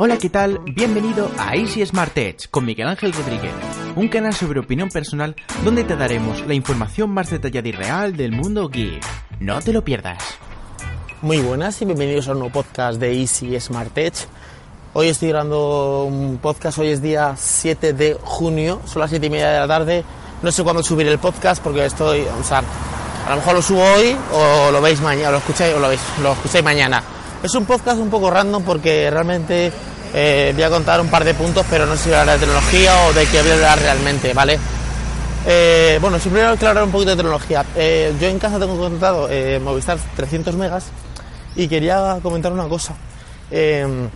Hola, ¿qué tal? Bienvenido a Easy Smart Edge con Miguel Ángel Rodríguez, un canal sobre opinión personal donde te daremos la información más detallada y real del mundo geek. No te lo pierdas. Muy buenas y bienvenidos a un nuevo podcast de Easy Smart Edge. Hoy estoy grabando un podcast, hoy es día 7 de junio, son las 7 y media de la tarde. No sé cuándo subiré el podcast porque estoy, o sea, a lo mejor lo subo hoy o lo veis mañana, lo escucháis o lo veis, lo escucháis mañana. Es un podcast un poco random porque realmente eh, voy a contar un par de puntos, pero no sé si hablar de tecnología o de qué voy a hablar realmente, ¿vale? Eh, bueno, si primero quiero un poquito de tecnología. Eh, yo en casa tengo contratado Movistar 300 megas y quería comentar una cosa. Eh,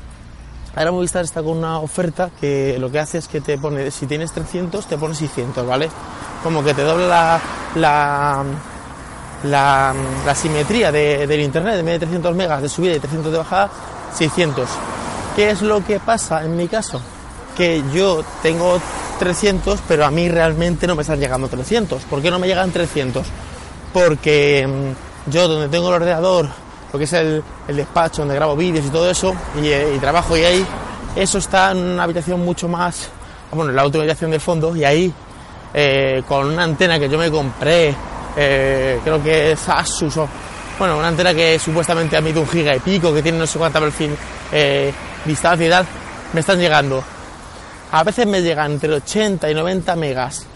ahora Movistar está con una oferta que lo que hace es que te pone, si tienes 300, te pone 600, ¿vale? Como que te dobla la, la, la, simetría de- del internet, en vez de 300 megas de subida y 300 de bajada, 600. ¿Qué es lo que pasa en mi caso? Que yo tengo 300, pero a mí realmente no me están llegando 300. ¿Por qué no me llegan 300? Porque mm, yo donde tengo el ordenador, lo que es el, el despacho donde grabo vídeos y todo eso, y, eh, trabajo y ahí, eso está en una habitación mucho más, bueno, en la última habitación del fondo, y ahí, eh, con una antena que yo me compré, eh, creo que es Asus o, bueno, una antena que supuestamente mide un giga y pico, que tiene no sé cuánta perfil, eh, distancia y tal, me están llegando. A veces me llegan entre 80 y 90 megas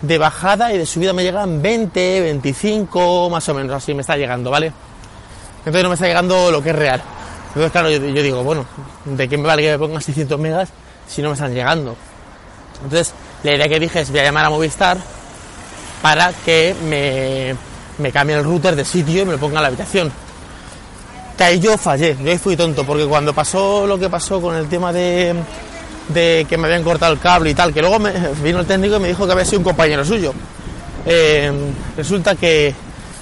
de bajada y de subida me llegan 20, 25, más o menos, así me está llegando, ¿vale? Entonces no me está llegando lo que es real. Entonces, claro, yo, yo digo, bueno, ¿de qué me vale que me pongan 600 megas si no me están llegando? Entonces, la idea que dije es voy a llamar a Movistar para que me, me cambie el router de sitio y me lo ponga en la habitación. Que ahí yo fallé, yo ahí fui tonto, porque cuando pasó lo que pasó con el tema de, de que me habían cortado el cable y tal, que luego me, vino el técnico y me dijo que había sido un compañero suyo. Eh, resulta que,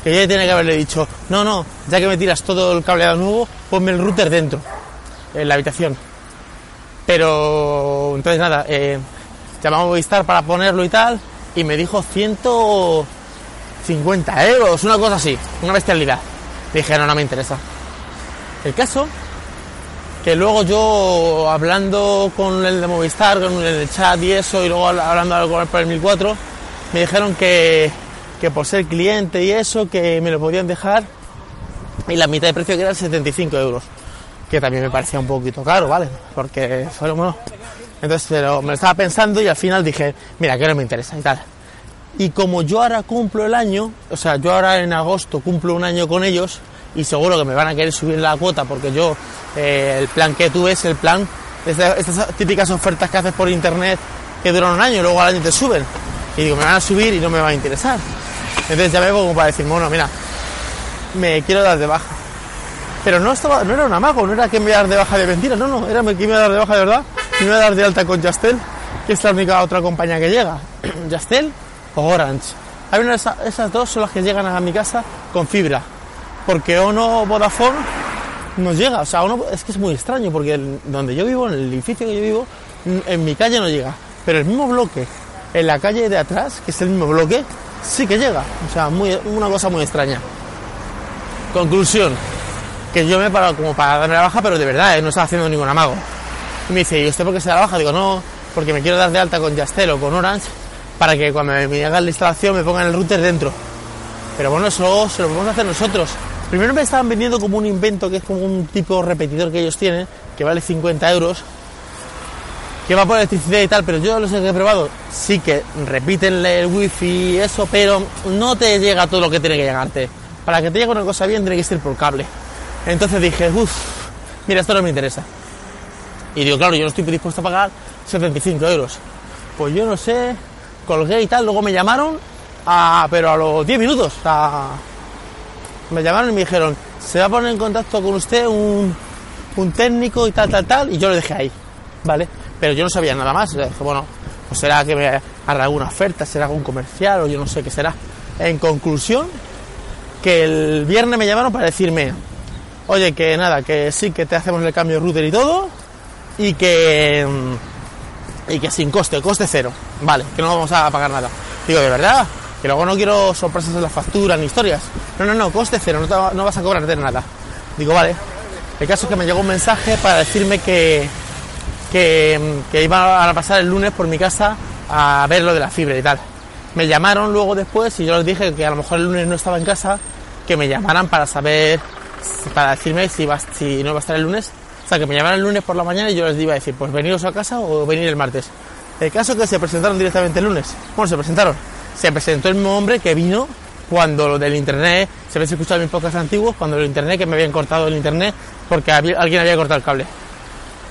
que yo tenía que haberle dicho, no, no, ya que me tiras todo el cableado nuevo, ponme el router dentro, en la habitación. Pero, entonces nada, eh, llamamos a Movistar para ponerlo y tal, y me dijo 150 euros, una cosa así, una bestialidad. Dije, no, no me interesa. El caso, que luego yo hablando con el de Movistar, con el chat y eso, y luego hablando con el por el 1004, me dijeron que, que por ser cliente y eso, que me lo podían dejar y la mitad de precio que eran 75 euros. Que también me parecía un poquito caro, ¿vale? Porque fueron, bueno, entonces me lo estaba pensando y al final dije, mira, que no me interesa y tal. Y como yo ahora cumplo el año, o sea, yo ahora en agosto cumplo un año con ellos y seguro que me van a querer subir la cuota porque yo, eh, el plan que tuve es el plan, estas, estas típicas ofertas que haces por internet que duran un año y luego al año te suben. Y digo, me van a subir y no me va a interesar. Entonces ya me como para decir, bueno, mira, me quiero dar de baja. Pero no estaba, no era un amago, no era que me iba a dar de baja de mentira, no, no, era que me iba a dar de baja de verdad, me iba a dar de alta con Yastel, que es la única otra compañía que llega. Yastel o Orange. Hay una de esas, dos son las que llegan a mi casa con fibra. Porque Ono Vodafone no llega. O sea, es que es muy extraño, porque donde yo vivo, en el edificio que yo vivo, en mi calle no llega. Pero el mismo bloque, en la calle de atrás, que es el mismo bloque, sí que llega. O sea, una cosa muy extraña. Conclusión, que yo me he parado como para darme la baja, pero de verdad, ¿eh? no estaba haciendo ningún amago. Y me dice, ¿y usted por qué se la baja? Digo, no, porque me quiero dar de alta con Yastel o con Orange para que cuando me, me hagan la instalación me pongan el router dentro. Pero bueno, eso se lo podemos hacer nosotros. Primero me estaban vendiendo como un invento que es como un tipo repetidor que ellos tienen, que vale 50 euros, que va por electricidad y tal, pero yo los he probado. Sí que repiten el wifi y eso, pero no te llega todo lo que tiene que llegarte. Para que te llegue una cosa bien tiene que ser por cable. Entonces dije, uff, mira, esto no me interesa. Y digo, claro, yo no estoy dispuesto a pagar 75 euros. Pues yo no sé, colgué y tal, luego me llamaron, pero a los 10 minutos. me llamaron y me dijeron, se va a poner en contacto con usted un, un técnico y tal, tal, tal, y yo lo dejé ahí, ¿vale? Pero yo no sabía nada más, dije, bueno, pues será que me hará alguna oferta, será algún comercial o yo no sé qué será. En conclusión, que el viernes me llamaron para decirme, oye, que nada, que sí, que te hacemos el cambio de router y todo, y que mm, y que sin coste, coste cero, vale, que no vamos a pagar nada. Digo, ¿de verdad? Que luego no quiero sorpresas en la factura ni historias. No, no, no, coste cero, no, no vas a cobrar de nada. Digo, vale. El caso es que me llegó un mensaje para decirme que, que, que iban a pasar el lunes por mi casa a ver lo de la fibra y tal. Me llamaron luego después y yo les dije que a lo mejor el lunes no estaba en casa, que me llamaran para saber, para decirme si, si no va a estar el lunes. O sea, que me llamaran el lunes por la mañana y yo les iba a decir, pues veniros a casa o venir el martes. El caso es que se presentaron directamente el lunes. Bueno, se presentaron. Se presentó el mismo hombre que vino cuando lo del internet, se habéis escuchado mis podcasts antiguos, cuando el internet, que me habían cortado el internet porque alguien había cortado el cable.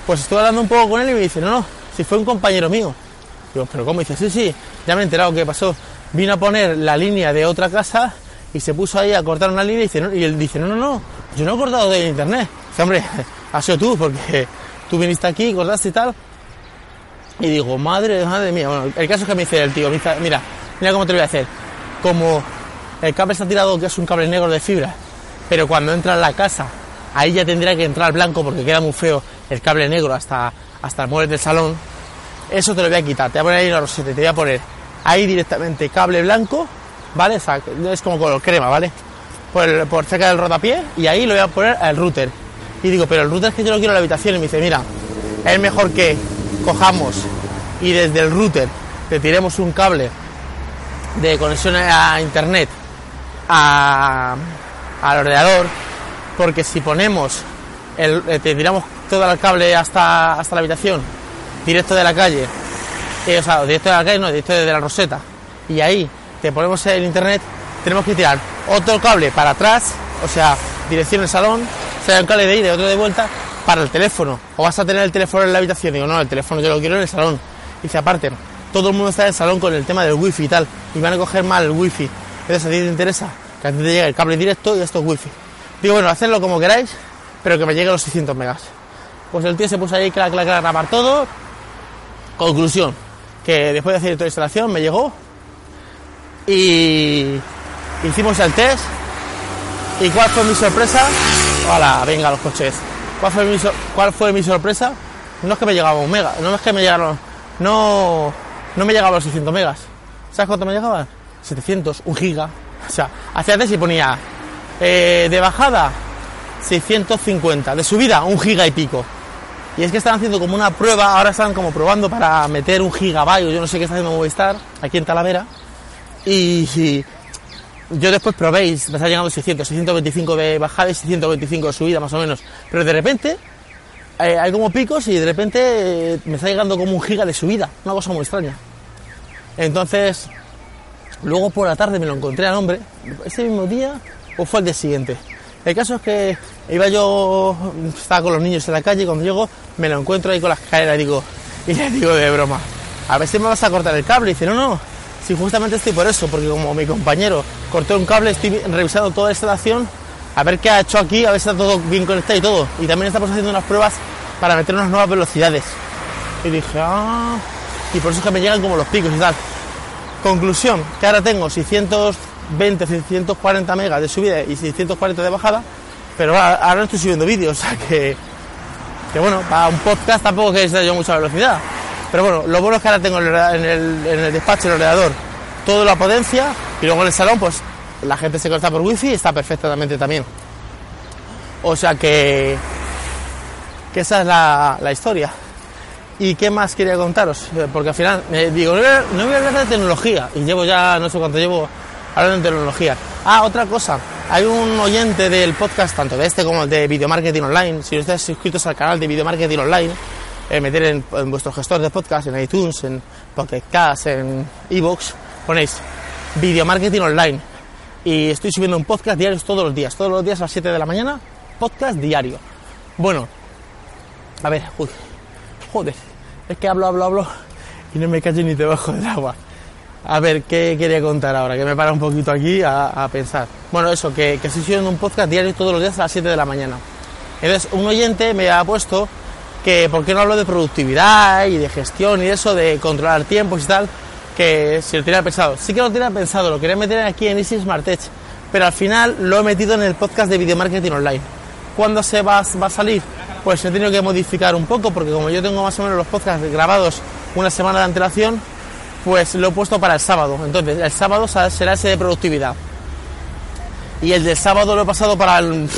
Pues estuve hablando un poco con él y me dice, no, no, si fue un compañero mío. Digo, pero ¿cómo? Dice, sí, sí, ya me he enterado qué pasó. Vino a poner la línea de otra casa y se puso ahí a cortar una línea y, dice, no, y él dice, no, no, no, yo no he cortado del internet. Dice, hombre, has sido tú, porque tú viniste aquí, cortaste y tal. Y digo, madre, madre mía. Bueno, el caso es que me dice el tío, me dice, mira, mira cómo te lo voy a hacer. Como el cable está tirado, que es un cable negro de fibra, pero cuando entra en la casa, ahí ya tendría que entrar blanco porque queda muy feo el cable negro hasta, hasta el mueble del salón. Eso te lo voy a quitar, te voy a poner ahí una roseta, te voy a poner ahí directamente cable blanco, ¿vale? O sea, es como color crema, ¿vale? Por, el- por cerca del rotapié y ahí lo voy a poner al router. Y digo, pero el router es que yo lo quiero la habitación. Y me dice, mira, es mejor que cojamos y desde el router te tiremos un cable de conexión a internet a- al ordenador, porque si ponemos, el, eh, te tiramos todo el cable hasta, hasta la habitación, directo de la calle, eh, o sea, directo de la calle, no, directo de la roseta, y ahí te ponemos el internet, tenemos que tirar otro cable para atrás, o sea, dirección el salón, sea, un cable de ida y otro de vuelta, para el teléfono, o vas a tener el teléfono en la habitación, digo, no, el teléfono yo lo quiero en el salón, dice, aparte, todo el mundo está en el salón con el tema del wifi y tal, y van a coger mal el wifi, entonces a ti te interesa que a te llegue el cable directo y esto es wifi. Digo, bueno, hacedlo como queráis, pero que me llegue a los 600 megas. Pues el tío se puso ahí, clac, clac, clac, grabar todo. Conclusión, que después de hacer toda la instalación me llegó y hicimos el test. ¿Y cuál fue mi sorpresa? Hola, venga los coches. ¿Cuál fue mi, sor- cuál fue mi sorpresa? No es que me llegaba un mega, no es que me llegaron, no, no me llegaban los 600 megas. ¿Sabes cuánto me llegaban? 700, un giga. O sea, hacia antes y ponía eh, de bajada 650, de subida un giga y pico. Y es que están haciendo como una prueba, ahora están como probando para meter un gigabyte, o yo no sé qué está haciendo Movistar, aquí en Talavera. Y, y yo después probéis, me está llegando 600, 625 de bajada y 625 de subida más o menos. Pero de repente eh, hay como picos y de repente eh, me está llegando como un giga de subida, una cosa muy extraña. Entonces, luego por la tarde me lo encontré al hombre, ese mismo día o fue el día siguiente. El caso es que iba yo, estaba con los niños en la calle y cuando llego me lo encuentro ahí con las escaleras y digo, y le digo de broma, a ver si me vas a cortar el cable. Y dice, no, no, si justamente estoy por eso, porque como mi compañero cortó un cable, estoy revisando toda la instalación, a ver qué ha hecho aquí, a ver si está todo bien conectado y todo. Y también estamos haciendo unas pruebas para meter unas nuevas velocidades. Y dije, ah, y por eso es que me llegan como los picos y tal. Conclusión, que ahora tengo 620, 640 megas de subida y 640 de bajada, pero ahora, no estoy subiendo vídeos, o sea que, que bueno, para un podcast tampoco que yo mucha velocidad. Pero bueno, lo bueno es que ahora tengo en el, en el, despacho, el ordenador, toda la potencia y luego en el salón, pues la gente se conecta por wifi y está perfectamente también. O sea que, que esa es la, historia. ¿Y qué más quería contaros? Eh, Porque al final, digo, no voy, a, no voy a hablar de tecnología. Y llevo ya, no sé cuánto llevo hablando de tecnología. Ah, otra cosa. Hay un oyente del podcast, tanto de este como de Video Marketing Online. Si no estáis suscritos al canal de Video Marketing Online, eh, meter en, vuestro gestor de podcast, en iTunes, en Pocket Cast, en iVoox, ponéis Video Marketing Online. Y estoy subiendo un podcast diario todos los días. Todos los días a las 7 de la mañana, podcast diario. Bueno, a ver, uy, joder, es que hablo, hablo, hablo y no me callo ni debajo del agua. A ver, ¿qué quería contar ahora? Que me para un poquito aquí a, a pensar. Bueno, eso, que, que estoy subiendo un podcast diario todos los días a las 7 de la mañana. Entonces, un oyente me ha puesto que por qué no hablo de productividad y de gestión y eso, de controlar tiempos y tal, que si lo tenía pensado. Sí que lo tenía pensado, lo quería meter aquí en Easy Smart Edge, pero al final lo he metido en el podcast de Video Marketing Online. ¿Cuándo se va, va a salir? Pues he tenido que modificar un poco, porque como yo tengo más o menos los podcasts grabados una semana de antelación, pues lo he puesto para el sábado. Entonces, el sábado será ese de productividad. Y el del sábado lo he pasado para el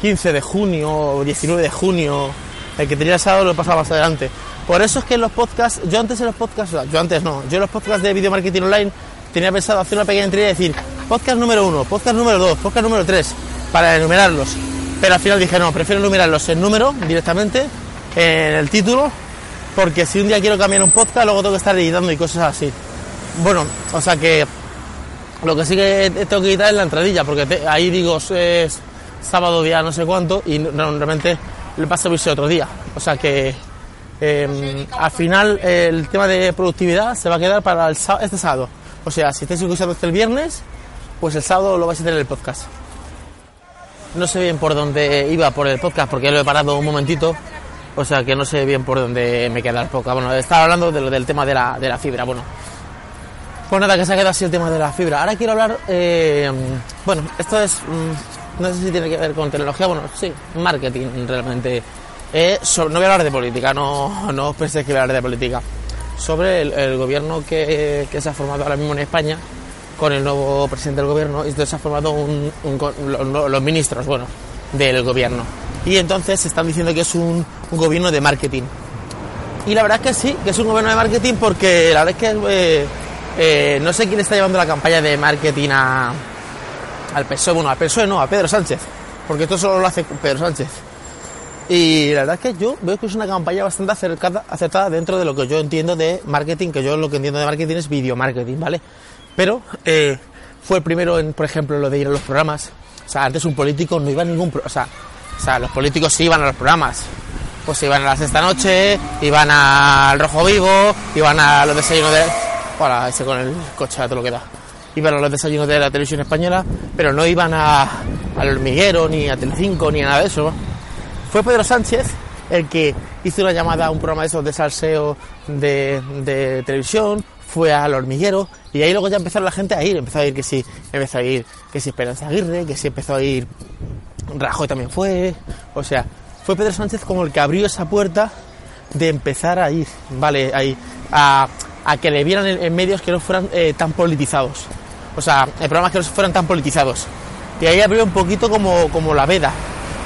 15 de junio o 19 de junio, el que tenía el sábado lo pasaba más adelante. Por eso es que en los podcasts, yo antes en los podcasts, yo antes no, yo en los podcasts de video marketing online tenía pensado hacer una pequeña entrega y decir podcast número uno, podcast número dos, podcast número tres, para enumerarlos. Pero al final dije, no, prefiero enumerarlos en número directamente, en el título, porque si un día quiero cambiar un podcast, luego tengo que estar editando y cosas así. Bueno, o sea que lo que sí que tengo que quitar es la entradilla, porque ahí digo es sábado día no sé cuánto y realmente pasa a otro día. O sea que em, al final el tema de productividad se va a quedar para el, este sábado. O sea, si estáis escuchando este el viernes, pues el sábado lo vais a tener el podcast. No sé bien por dónde iba por el podcast porque lo he parado un momentito. O sea que no sé bien por dónde me queda el podcast. Bueno, estaba hablando del tema de la, de la fibra. Bueno, pues nada, que se ha quedado así el tema de la fibra. Ahora quiero hablar, eh, bueno, esto es, mm, no sé si tiene que ver con tecnología, bueno, sí, marketing realmente. Eh, no voy a hablar de política, no, no os penséis que voy a hablar de política. Sobre el, gobierno que, se ha formado ahora mismo en España con el nuevo presidente del gobierno y entonces se ha formado los ministros bueno del gobierno. Y entonces se están diciendo que es un, gobierno de marketing. Y la verdad es que sí que es un gobierno de marketing porque la verdad es que eh, eh, no sé quién está llevando la campaña de marketing a, al PSOE bueno al PSOE no a Pedro Sánchez porque esto solo lo hace Pedro Sánchez y la verdad es que yo veo que es una campaña bastante acertada dentro de lo que yo entiendo de marketing, que yo lo que entiendo de marketing es video marketing, ¿vale? Pero eh, fue el primero en, por ejemplo, lo de ir a los programas. O sea, antes un político no iba a ningún... O sea, o sea, los políticos sí iban a los programas. Pues iban a la sexta noche, iban al Rojo Vivo, iban a los desayunos de... Hola, ese con el coche, todo lo que da. Iban a los desayunos de la televisión española, pero no iban a, al hormiguero, ni a Telecinco, ni a nada de eso. Fue Pedro Sánchez el que hizo una llamada a un programa de esos de salseo de, televisión, fue al hormiguero y ahí luego ya empezaron la gente a ir, empezó a ir que sí, empezó a ir que sí Esperanza Aguirre, que sí empezó a ir Rajoy también fue, o sea, fue Pedro Sánchez como el que abrió esa puerta de empezar a ir, vale, ahí, a, que le vieran en, medios que no fueran eh, tan politizados, o sea, en programas que no fueran tan politizados. Y ahí abrió un poquito como, como la veda,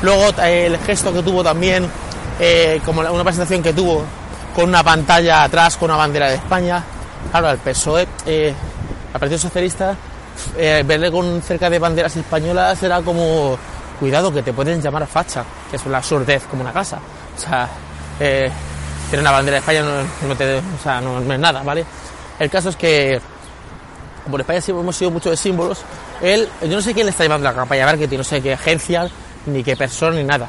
Luego eh, el gesto que tuvo también, eh, como una presentación que tuvo con una pantalla atrás con una bandera de España. Claro, el PSOE, eh, el Partido Socialista, verle con cerca de banderas españolas era como, cuidado, que te pueden llamar facha, que es una surdez como una casa. O sea, tener una bandera de España no, no, es nada, ¿vale? El caso es que, como en España hemos sido mucho de símbolos, él, yo no sé quién le está llevando la campaña de marketing, no sé qué agencia, ni qué persona, ni nada.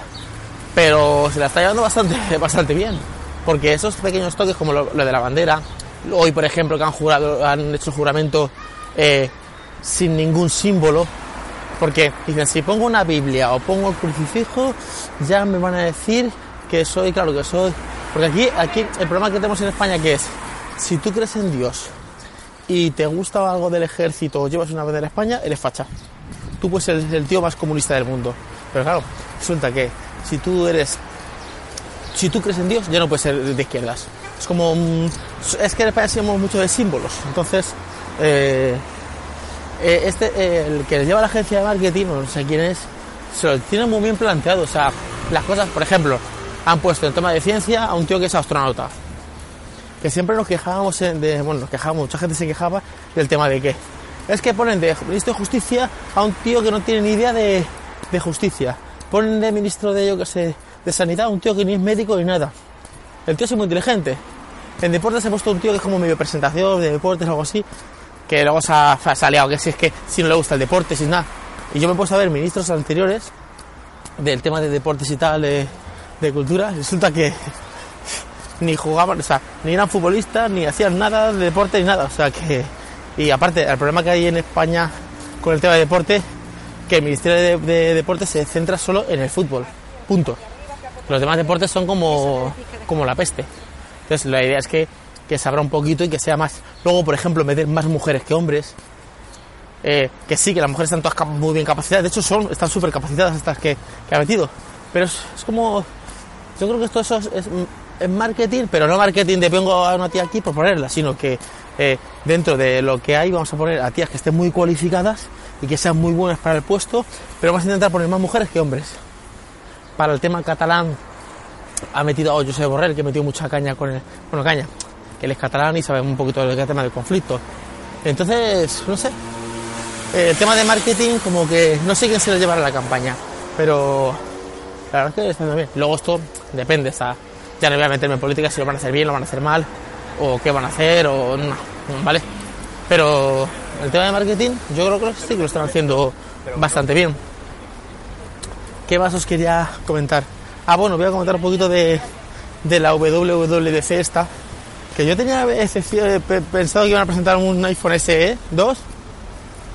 Pero se la está llevando bastante, bastante bien. Porque esos pequeños toques, como lo, de la bandera, hoy por ejemplo que han, jurado, han hecho juramento eh, sin ningún símbolo, porque dicen, si pongo una Biblia o pongo el crucifijo, ya me van a decir que soy, claro que soy. Porque aquí, aquí el problema que tenemos en España que es, si tú crees en Dios y te gusta algo del ejército o llevas una bandera de España, eres facha. Tú puedes ser el tío más comunista del mundo. Pero claro, resulta que si tú eres. Si tú crees en Dios, ya no puedes ser de izquierdas. Es como. es que en España somos mucho de símbolos. Entonces, eh, eh, este, el que lleva la agencia de marketing, no sé quién es, se lo tiene muy bien planteado. O sea, las cosas, por ejemplo, han puesto en tema de ciencia a un tío que es astronauta. Que siempre nos quejábamos de. Bueno, nos quejábamos, mucha gente se quejaba del tema de que. Es que ponen de ministro de justicia a un tío que no tiene ni idea de, de justicia. Ponen de ministro de, yo que sé, de sanidad un tío que ni es médico ni nada. El tío es muy inteligente. En deportes he puesto un tío que es como medio presentación de deportes o algo así, que luego se ha, salido, que si es que si no le gusta el deporte, sin nada. Y yo me he puesto a ver ministros anteriores del tema de deportes y tal, de, de cultura, resulta que ni jugaban, o sea, ni eran futbolistas, ni hacían nada de deporte ni nada. O sea que. Y aparte, el problema que hay en España con el tema de deporte que el Ministerio de, Deportes se centra solo en el fútbol. Punto. Los demás deportes son como, como la peste. Entonces la idea es que, que se abra un poquito y que sea más. Luego, por ejemplo, meter más mujeres que hombres. Eh, que sí, que las mujeres están todas muy bien capacitadas. De hecho, son, están súper capacitadas estas que, que, ha metido. Pero es, como. Yo creo que esto eso es, es, marketing, pero no marketing de pongo a una tía aquí por ponerla, sino que eh, dentro de lo que hay vamos a poner a tías que estén muy cualificadas y que sean muy buenas para el puesto, pero vamos a intentar poner más mujeres que hombres. Para el tema catalán ha metido a José Borrell, que metió mucha caña con el. Bueno, caña, que él es catalán y sabe un poquito del tema del conflicto. Entonces, no sé. El tema de marketing, como que no sé quién se lo llevará a la campaña, pero la verdad es que está bien. Luego esto depende, está, ya no voy a meterme en política si lo van a hacer bien, lo van a hacer mal, o qué van a hacer, o no, ¿vale? Pero el tema de marketing, yo creo que sí que lo están haciendo bastante bien. ¿Qué más os quería comentar? Ah, bueno, voy a comentar un poquito de, de la WWDC esta, que yo tenía pensado que iban a presentar un iPhone SE 2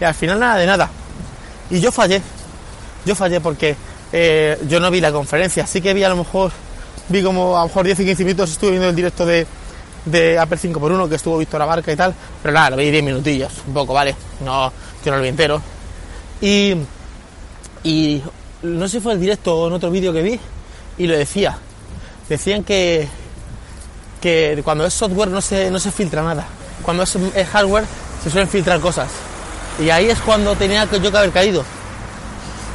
y al final nada de nada. Y yo fallé, yo fallé porque eh, yo no vi la conferencia, sí que vi a lo mejor, vi como a lo mejor 10 y 15 minutos, estuve viendo el directo de, de Apple 5x1 que estuvo Víctor Abarca y tal, pero nada, lo vi 10 minutillos, un poco, ¿vale? No, yo no lo vi entero. Y, y no sé si fue el directo o en otro vídeo que vi, y lo decía. Decían que, que cuando es software no se, no se filtra nada. Cuando es, hardware se suelen filtrar cosas. Y ahí es cuando tenía yo que haber caído.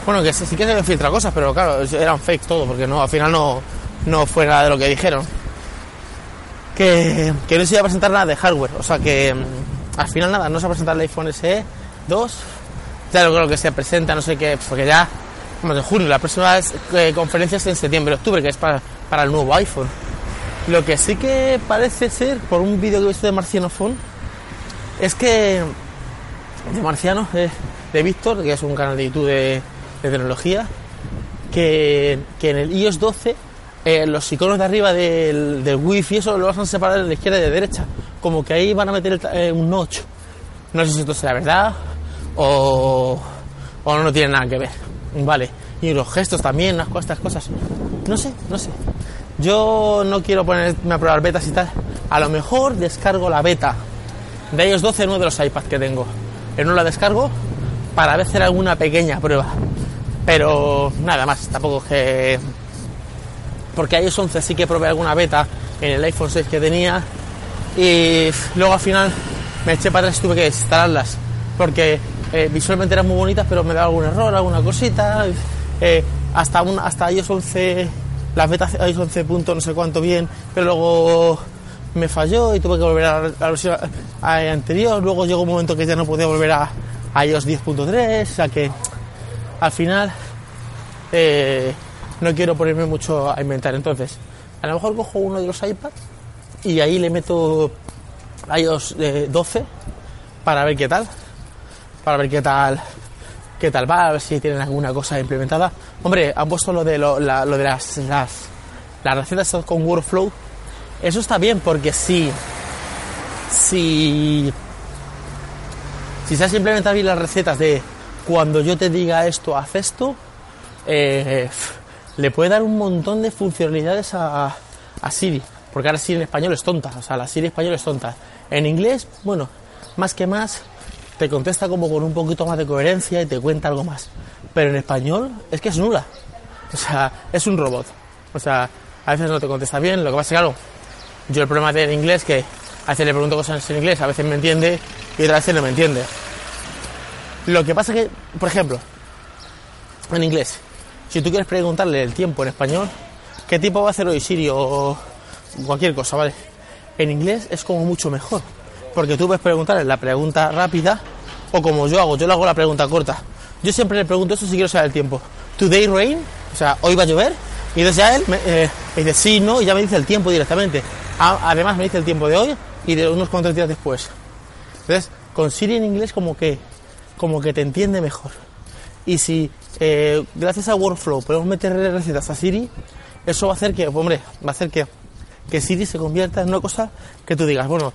Bueno, que sí que se filtrar cosas, pero claro, eran fake todo, porque no, al final no, no fue nada de lo que dijeron. Que, que no se iba a presentar nada de hardware. O sea que mm, al final nada, no se va a presentar el iPhone SE 2. Ya lo creo que se presenta, no sé qué, porque ya de junio, la próxima eh, conferencia es en septiembre, octubre, que es para, para, el nuevo iPhone. Lo que sí que parece ser, por un vídeo que he visto de Marciano Phone, es que de Marciano, de Víctor, que es un canal de YouTube de, tecnología, que, que, en el iOS 12 eh, los iconos de arriba del, del Wi-Fi eso lo van a separar de la izquierda y de derecha, como que ahí van a meter eh, un notch. No sé si esto será verdad o, o no tiene nada que ver. Vale, y los gestos también, unas estas cosas. No sé, no sé. Yo no quiero ponerme a probar betas y tal. A lo mejor descargo la beta de ellos 12 en uno de los iPads que tengo. En uno la descargo para hacer alguna pequeña prueba. Pero nada más, tampoco que. Porque a iOS 11 sí que probé alguna beta en el iPhone 6 que tenía. Y luego al final me eché para atrás y tuve que instalarlas. Porque eh, visualmente eran muy bonitas, pero me daba algún error, alguna cosita. Eh, hasta, un, hasta iOS 11, las betas iOS 11 punto no sé cuánto bien, pero luego me falló y tuve que volver a la versión anterior. Luego llegó un momento que ya no podía volver a, iOS 10.3, o sea que al final eh, no quiero ponerme mucho a inventar. Entonces, a lo mejor cojo uno de los iPads y ahí le meto iOS 12 para ver qué tal para ver qué tal qué tal va, a ver si tienen alguna cosa implementada. Hombre, han puesto lo de, lo, de las, las, las recetas con workflow. Eso está bien porque si, si, si has implementado bien las recetas de cuando yo te diga esto, haz esto, eh, le puede dar un montón de funcionalidades a, Siri. Porque ahora Siri en español es tonta, o sea, la Siri en español es tonta. En inglés, bueno, más que más, te contesta como con un poquito más de coherencia y te cuenta algo más. Pero en español es que es nula. O sea, es un robot. O sea, a veces no te contesta bien, lo que pasa es que, claro, yo el problema en inglés que a veces le pregunto cosas en inglés, a veces me entiende y otras veces no me entiende. Lo que pasa es que, por ejemplo, en inglés, si tú quieres preguntarle el tiempo en español, ¿qué tipo va a hacer hoy Siri o cualquier cosa, ¿vale? En inglés es como mucho mejor porque tú puedes preguntarle la pregunta rápida o como yo hago, yo le hago la pregunta corta. Yo siempre le pregunto eso si quiero saber el tiempo. ¿Today rain? O sea, ¿hoy va a llover? Y entonces ya él eh, me, dice sí, no, y ya me dice el tiempo directamente. además me dice el tiempo de hoy y de unos cuantos días después. Entonces, con Siri en inglés como que, como que te entiende mejor. Y si eh, gracias a Workflow podemos meter recetas a Siri, eso va a hacer que, hombre, va a hacer que, que Siri se convierta en una cosa que tú digas, bueno,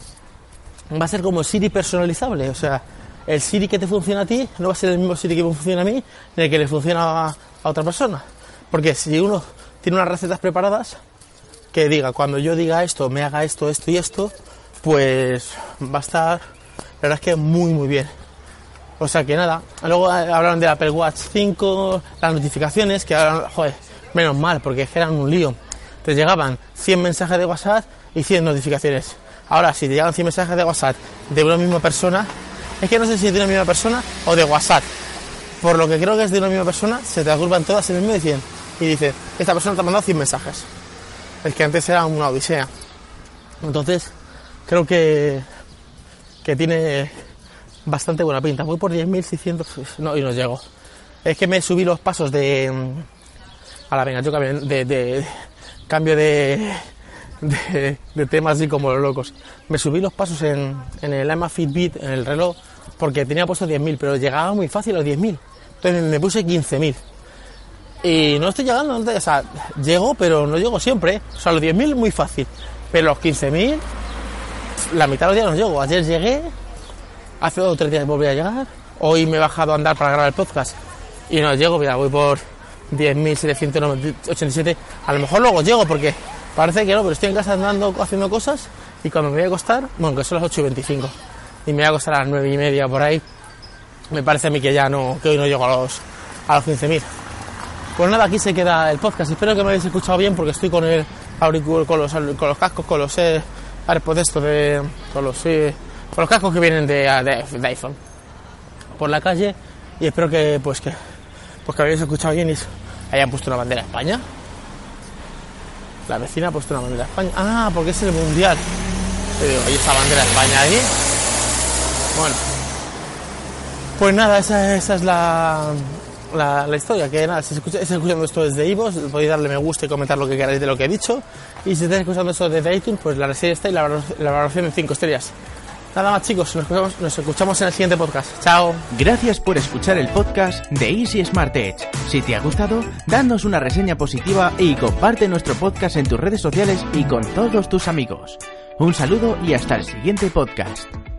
va a ser como Siri personalizable. O sea, el Siri que te funciona a ti no va a ser el mismo Siri que me funciona a mí, ni el que le funciona a, otra persona. Porque si uno tiene unas recetas preparadas, que diga, cuando yo diga esto, me haga esto, esto y esto, pues va a estar, la verdad es que muy, muy bien. O sea que nada, luego hablaron de Apple Watch 5, las notificaciones, que ahora, joder, menos mal, porque eran un lío. Te llegaban 100 mensajes de WhatsApp y 100 notificaciones. Ahora, si te llegan 100 mensajes de WhatsApp de una misma persona, es que no sé si es de una misma persona o de WhatsApp. Por lo que creo que es de una misma persona, se te agrupan todas en el mismo y 100. Y dice, esta persona te ha mandado 100 mensajes. Es que antes era una odisea. Entonces, creo que, que tiene bastante buena pinta. Voy por 10.600, pues, no, y no llego. Es que me subí los pasos de... A la venga, yo cambio de, cambio de, de, de tema así como los locos. Me subí los pasos en, en el Ama Fitbit, en el reloj, porque tenía puesto 10.000, pero llegaba muy fácil a los 10.000. Entonces me puse 15.000. Y no estoy llegando, o sea, llego, pero no llego siempre. ¿eh? O sea, los 10.000 muy fácil. Pero los 15.000, la mitad de los días no llego. Ayer llegué, hace dos o tres días volví a llegar. Hoy me he bajado a andar para grabar el podcast y no llego, mira, voy por 10.787. A lo mejor luego llego porque parece que no, pero estoy en casa andando haciendo cosas y cuando me voy a acostar, bueno, que son las 8 y 25 y me voy a acostar a las 9 y media por ahí, me parece a mí que ya no, que hoy no llego a los, a los 15.000. Pues nada, aquí se queda el podcast. Espero que me hayáis escuchado bien porque estoy con el auricular, con los, con los cascos, con los eh, AirPods estos de, con los, eh, con los cascos que vienen de, de- de iPhone por la calle y espero que pues que pues que habéis escuchado bien y hayan puesto una bandera de España. La vecina ha puesto una bandera de España. Ah, porque es el mundial. Digo, ¿y esa bandera de España ahí? Bueno. Pues nada, esa, esa es la, la, historia. Que nada, si estáis escuchando esto desde Ivos, podéis darle me gusta y comentar lo que queráis de lo que he dicho. Y si estáis escuchando esto desde iTunes, pues la reseña está y la, la valoración de 5 estrellas. Nada más chicos, nos escuchamos, en el siguiente podcast. Chao. Gracias por escuchar el podcast de Easy Smart Edge. Si te ha gustado, danos una reseña positiva y comparte nuestro podcast en tus redes sociales y con todos tus amigos. Un saludo y hasta el siguiente podcast.